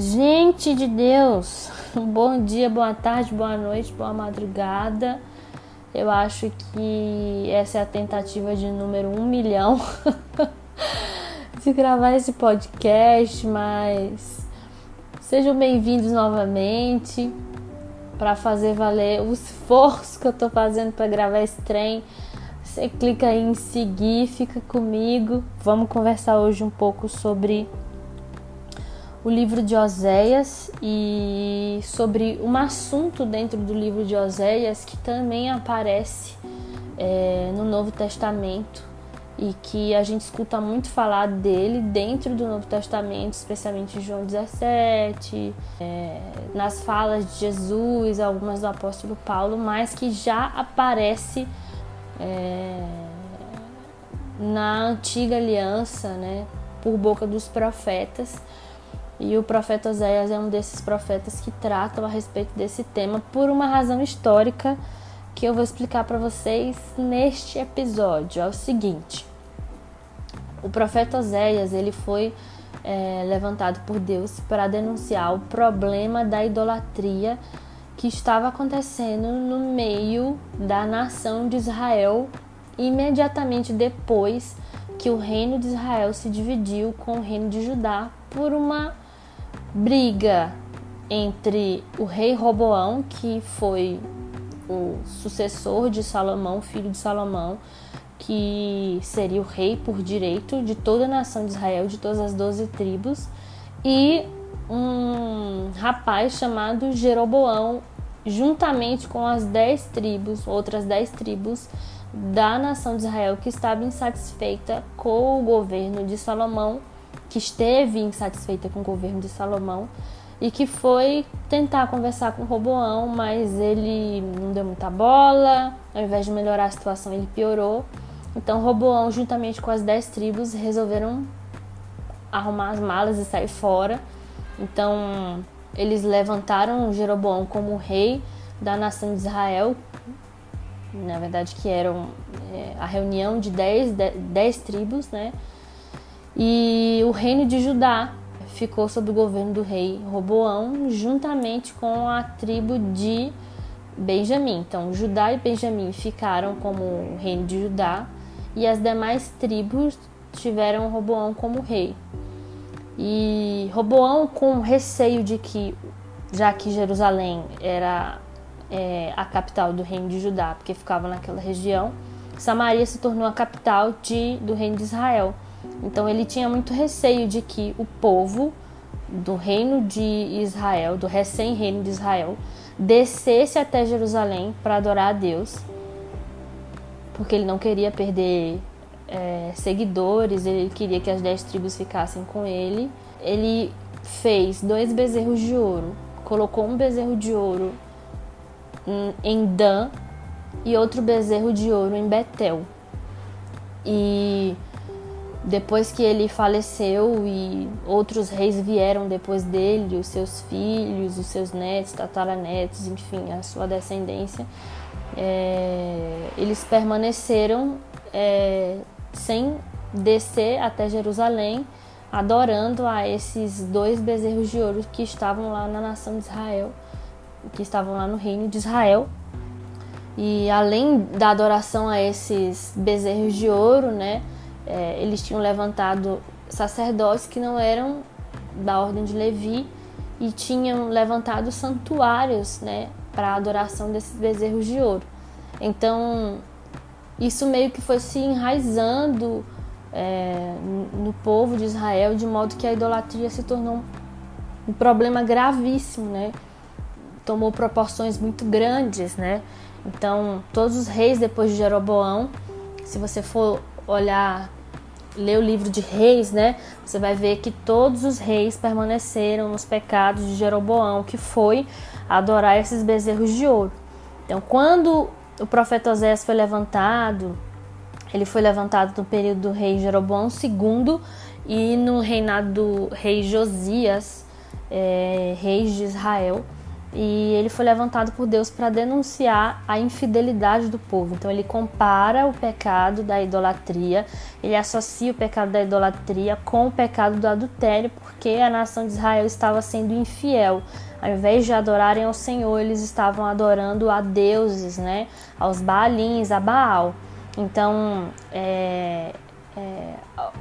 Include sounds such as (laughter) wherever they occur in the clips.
Gente de Deus, (laughs) bom dia, boa tarde, boa noite, boa madrugada. Eu acho que essa é a tentativa de número um milhão (laughs) de gravar esse podcast, mas sejam bem-vindos novamente para fazer valer o esforço que eu tô fazendo para gravar esse trem. Você clica aí em seguir, fica comigo. Vamos conversar hoje um pouco sobre o livro de Oséias e sobre um assunto dentro do livro de Oséias que também aparece é, no Novo Testamento e que a gente escuta muito falar dele dentro do Novo Testamento, especialmente em João 17, é, nas falas de Jesus, algumas do apóstolo Paulo, mas que já aparece é, na antiga aliança, né, por boca dos profetas e o profeta Oséias é um desses profetas que tratam a respeito desse tema por uma razão histórica que eu vou explicar para vocês neste episódio. É o seguinte: o profeta Oséias ele foi é, levantado por Deus para denunciar o problema da idolatria que estava acontecendo no meio da nação de Israel imediatamente depois que o reino de Israel se dividiu com o reino de Judá por uma briga entre o rei Roboão, que foi o sucessor de Salomão, filho de Salomão, que seria o rei por direito de toda a nação de Israel, de todas as doze tribos, e um rapaz chamado Jeroboão, juntamente com as dez tribos, outras dez tribos da nação de Israel que estava insatisfeita com o governo de Salomão que esteve insatisfeita com o governo de Salomão e que foi tentar conversar com Roboão, mas ele não deu muita bola, ao invés de melhorar a situação, ele piorou. Então Roboão, juntamente com as dez tribos, resolveram arrumar as malas e sair fora. Então eles levantaram Jeroboão como rei da nação de Israel, na verdade que eram é, a reunião de dez, dez tribos, né? E o reino de Judá ficou sob o governo do rei Roboão, juntamente com a tribo de Benjamim. Então, Judá e Benjamim ficaram como o reino de Judá e as demais tribos tiveram Roboão como rei. E Roboão, com receio de que, já que Jerusalém era é, a capital do reino de Judá, porque ficava naquela região, Samaria se tornou a capital de, do reino de Israel. Então ele tinha muito receio de que o povo do reino de Israel, do recém-reino de Israel, descesse até Jerusalém para adorar a Deus, porque ele não queria perder é, seguidores, ele queria que as dez tribos ficassem com ele. Ele fez dois bezerros de ouro, colocou um bezerro de ouro em Dan e outro bezerro de ouro em Betel. E depois que ele faleceu e outros reis vieram depois dele, os seus filhos, os seus netos, tataranetos, enfim, a sua descendência, é, eles permaneceram é, sem descer até Jerusalém, adorando a esses dois bezerros de ouro que estavam lá na nação de Israel, que estavam lá no reino de Israel. E além da adoração a esses bezerros de ouro, né? É, eles tinham levantado sacerdotes que não eram da ordem de Levi e tinham levantado santuários né, para a adoração desses bezerros de ouro. Então, isso meio que foi se enraizando é, no povo de Israel, de modo que a idolatria se tornou um problema gravíssimo, né? Tomou proporções muito grandes, né? Então, todos os reis depois de Jeroboão, se você for olhar ler o livro de Reis, né, você vai ver que todos os reis permaneceram nos pecados de Jeroboão, que foi adorar esses bezerros de ouro. Então, quando o profeta Oséias foi levantado, ele foi levantado no período do rei Jeroboão II e no reinado do rei Josias, é, reis de Israel. E ele foi levantado por Deus para denunciar a infidelidade do povo. Então ele compara o pecado da idolatria, ele associa o pecado da idolatria com o pecado do adultério, porque a nação de Israel estava sendo infiel. Ao invés de adorarem ao Senhor, eles estavam adorando a deuses, né? Aos Baalins, a Baal. Então, é, é,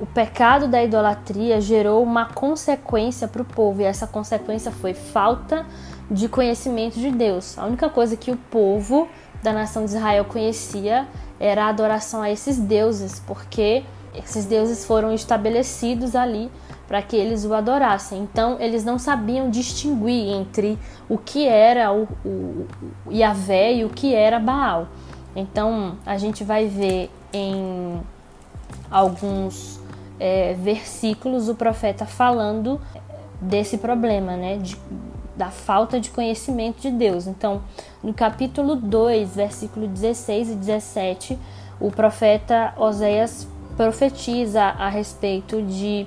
o pecado da idolatria gerou uma consequência para o povo, e essa consequência foi falta de conhecimento de Deus. A única coisa que o povo da nação de Israel conhecia era a adoração a esses deuses, porque esses deuses foram estabelecidos ali para que eles o adorassem. Então, eles não sabiam distinguir entre o que era o, o, o Yahvé e o que era Baal. Então, a gente vai ver em alguns é, versículos o profeta falando desse problema, né? De, da falta de conhecimento de Deus. Então, no capítulo 2, versículo 16 e 17, o profeta Oséias profetiza a respeito de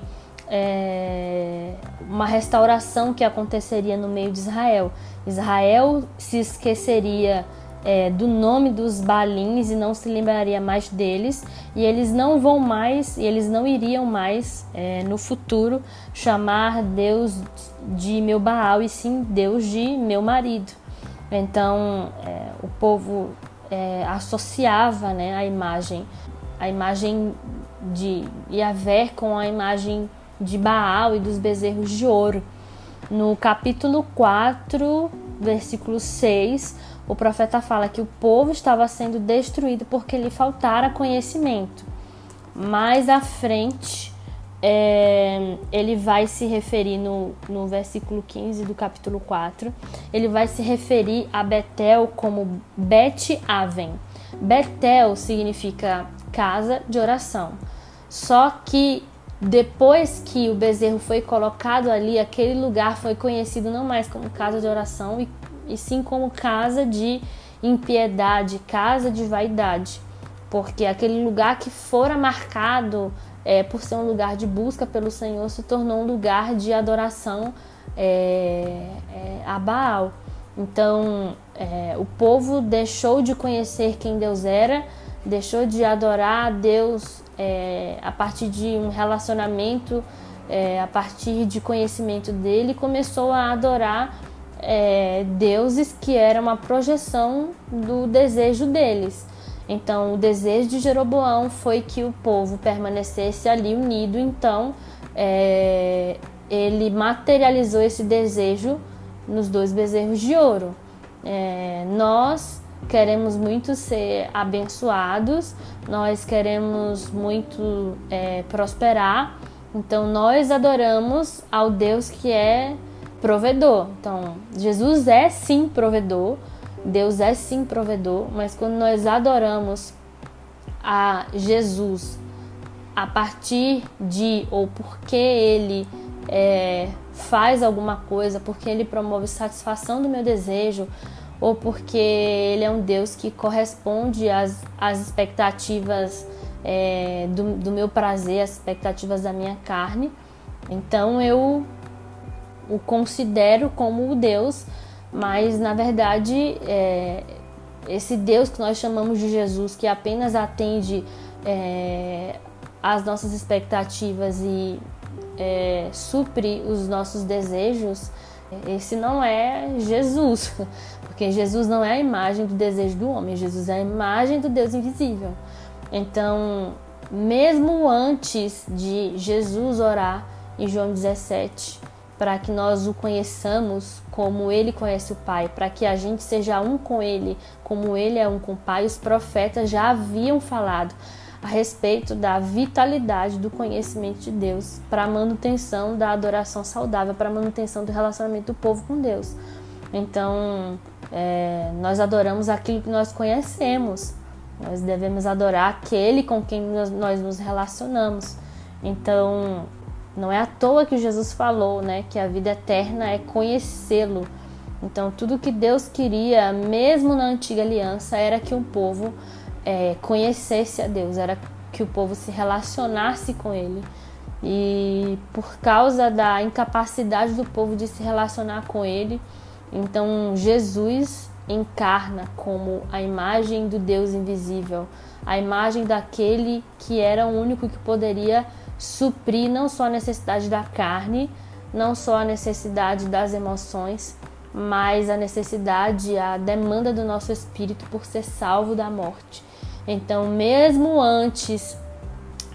é, uma restauração que aconteceria no meio de Israel. Israel se esqueceria é, do nome dos balins e não se lembraria mais deles, e eles não vão mais, e eles não iriam mais é, no futuro chamar Deus de meu Baal e sim Deus de meu marido. Então é, o povo é, associava né, a imagem, a imagem de Yahvé com a imagem de Baal e dos bezerros de ouro. No capítulo 4, versículo 6, o profeta fala que o povo estava sendo destruído porque lhe faltara conhecimento. Mais à frente, é, ele vai se referir no, no versículo 15 do capítulo 4, ele vai se referir a Betel como Bet Aven. Betel significa casa de oração. Só que depois que o bezerro foi colocado ali, aquele lugar foi conhecido não mais como casa de oração e e sim como casa de impiedade, casa de vaidade, porque aquele lugar que fora marcado é, por ser um lugar de busca pelo Senhor se tornou um lugar de adoração é, é, a Baal. Então é, o povo deixou de conhecer quem Deus era, deixou de adorar a Deus é, a partir de um relacionamento, é, a partir de conhecimento dele, começou a adorar é, deuses que era uma projeção do desejo deles. Então, o desejo de Jeroboão foi que o povo permanecesse ali unido. Então, é, ele materializou esse desejo nos dois bezerros de ouro. É, nós queremos muito ser abençoados, nós queremos muito é, prosperar. Então, nós adoramos ao Deus que é provedor. Então, Jesus é sim provedor, Deus é sim provedor, mas quando nós adoramos a Jesus a partir de ou porque ele é, faz alguma coisa, porque ele promove satisfação do meu desejo, ou porque ele é um Deus que corresponde às, às expectativas é, do, do meu prazer, às expectativas da minha carne. Então eu o considero como o Deus, mas na verdade é, esse Deus que nós chamamos de Jesus, que apenas atende é, às nossas expectativas e é, supre os nossos desejos, esse não é Jesus, porque Jesus não é a imagem do desejo do homem, Jesus é a imagem do Deus invisível. Então, mesmo antes de Jesus orar em João 17, para que nós o conheçamos como ele conhece o Pai, para que a gente seja um com ele, como ele é um com o Pai. Os profetas já haviam falado a respeito da vitalidade do conhecimento de Deus para a manutenção da adoração saudável, para a manutenção do relacionamento do povo com Deus. Então, é, nós adoramos aquilo que nós conhecemos. Nós devemos adorar aquele com quem nós, nos relacionamos. Então, não é à toa que Jesus falou, né, que a vida eterna é conhecê-lo. Então, tudo que Deus queria, mesmo na antiga aliança, era que o povo é, conhecesse a Deus, era que o povo se relacionasse com Ele. E por causa da incapacidade do povo de se relacionar com Ele, Então, Jesus encarna como a imagem do Deus invisível, a imagem daquele que era o único que poderia suprir não só a necessidade da carne, não só a necessidade das emoções, mas a necessidade, a demanda do nosso espírito por ser salvo da morte. Então, mesmo antes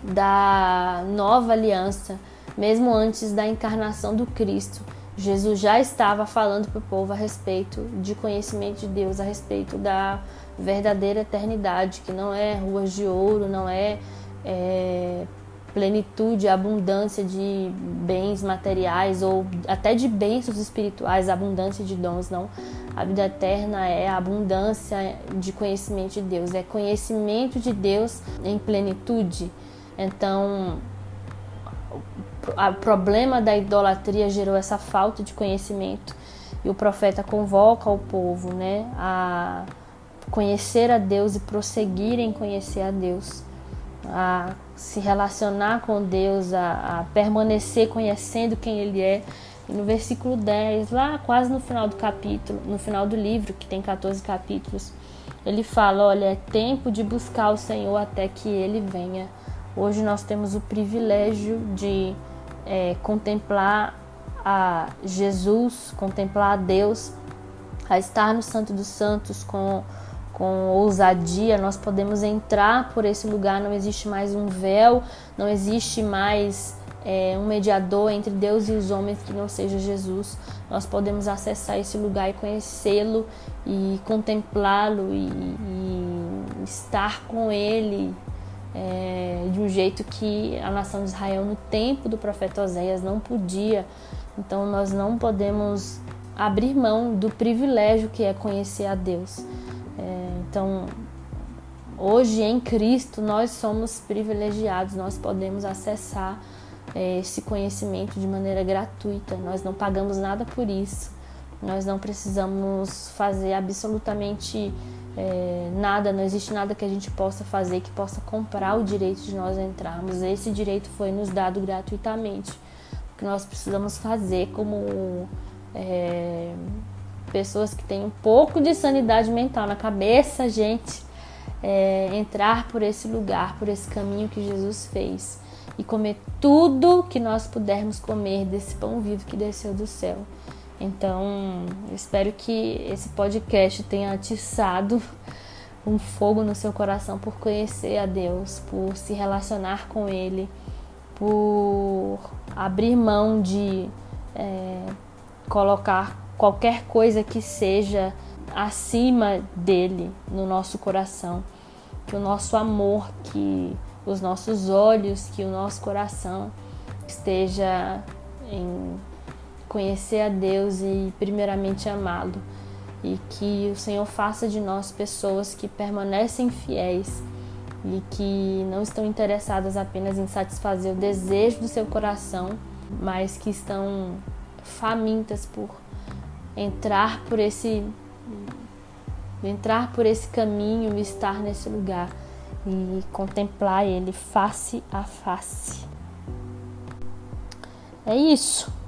da nova aliança, mesmo antes da encarnação do Cristo, Jesus já estava falando para o povo a respeito de conhecimento de Deus, a respeito da verdadeira eternidade, que não é ruas de ouro, não é, é plenitude, abundância de bens materiais ou até de bênçãos espirituais, abundância de dons, não. A vida eterna é a abundância de conhecimento de Deus, é conhecimento de Deus em plenitude. Então, o problema da idolatria gerou essa falta de conhecimento e o profeta convoca o povo, né, a conhecer a Deus e prosseguir em conhecer a Deus, a se relacionar com Deus, a, a permanecer conhecendo quem Ele é. E no versículo 10, lá quase no final do capítulo, no final do livro, que tem 14 capítulos, ele fala: Olha, é tempo de buscar o Senhor até que Ele venha. Hoje nós temos o privilégio de é, contemplar a Jesus, contemplar a Deus, a estar no Santo dos Santos com, com ousadia, nós podemos entrar por esse lugar, não existe mais um véu, não existe mais é, um mediador entre Deus e os homens que não seja Jesus. Nós podemos acessar esse lugar e conhecê-lo e contemplá-lo e, e estar com Ele é, de um jeito que a nação de Israel, no tempo do profeta Oséias, não podia. Então, nós não podemos abrir mão do privilégio que é conhecer a Deus. É, então, hoje em Cristo, nós somos privilegiados, nós podemos acessar é, esse conhecimento de maneira gratuita, nós não pagamos nada por isso, nós não precisamos fazer absolutamente é, nada, não existe nada que a gente possa fazer que possa comprar o direito de nós entrarmos. Esse direito foi nos dado gratuitamente. O que nós precisamos fazer como é, pessoas que têm um pouco de sanidade mental na cabeça, gente, é, entrar por esse lugar, por esse caminho que Jesus fez e comer tudo que nós pudermos comer desse pão vivo que desceu do céu. Então, eu espero que esse podcast tenha atiçado (laughs) um fogo no seu coração por conhecer a Deus, por se relacionar com Ele, por abrir mão de é, colocar qualquer coisa que seja acima dele no nosso coração. Que o nosso amor, que os nossos olhos, que o nosso coração esteja em conhecer a Deus e primeiramente amá-lo. E que o Senhor faça de nós pessoas que permanecem fiéis e que não estão interessadas apenas em satisfazer o desejo do seu coração, mas que estão famintas por entrar por esse entrar por esse caminho e estar nesse lugar e contemplar ele face a face. É isso.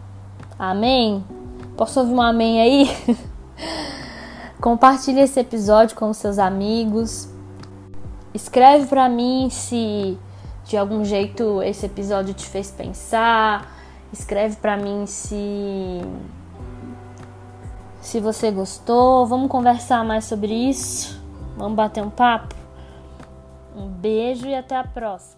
Amém? Posso ouvir um amém aí? (laughs) Compartilhe esse episódio com seus amigos. Escreve para mim se de algum jeito esse episódio te fez pensar. Escreve para mim se se você gostou. Vamos conversar mais sobre isso. Vamos bater um papo. Um beijo e até a próxima.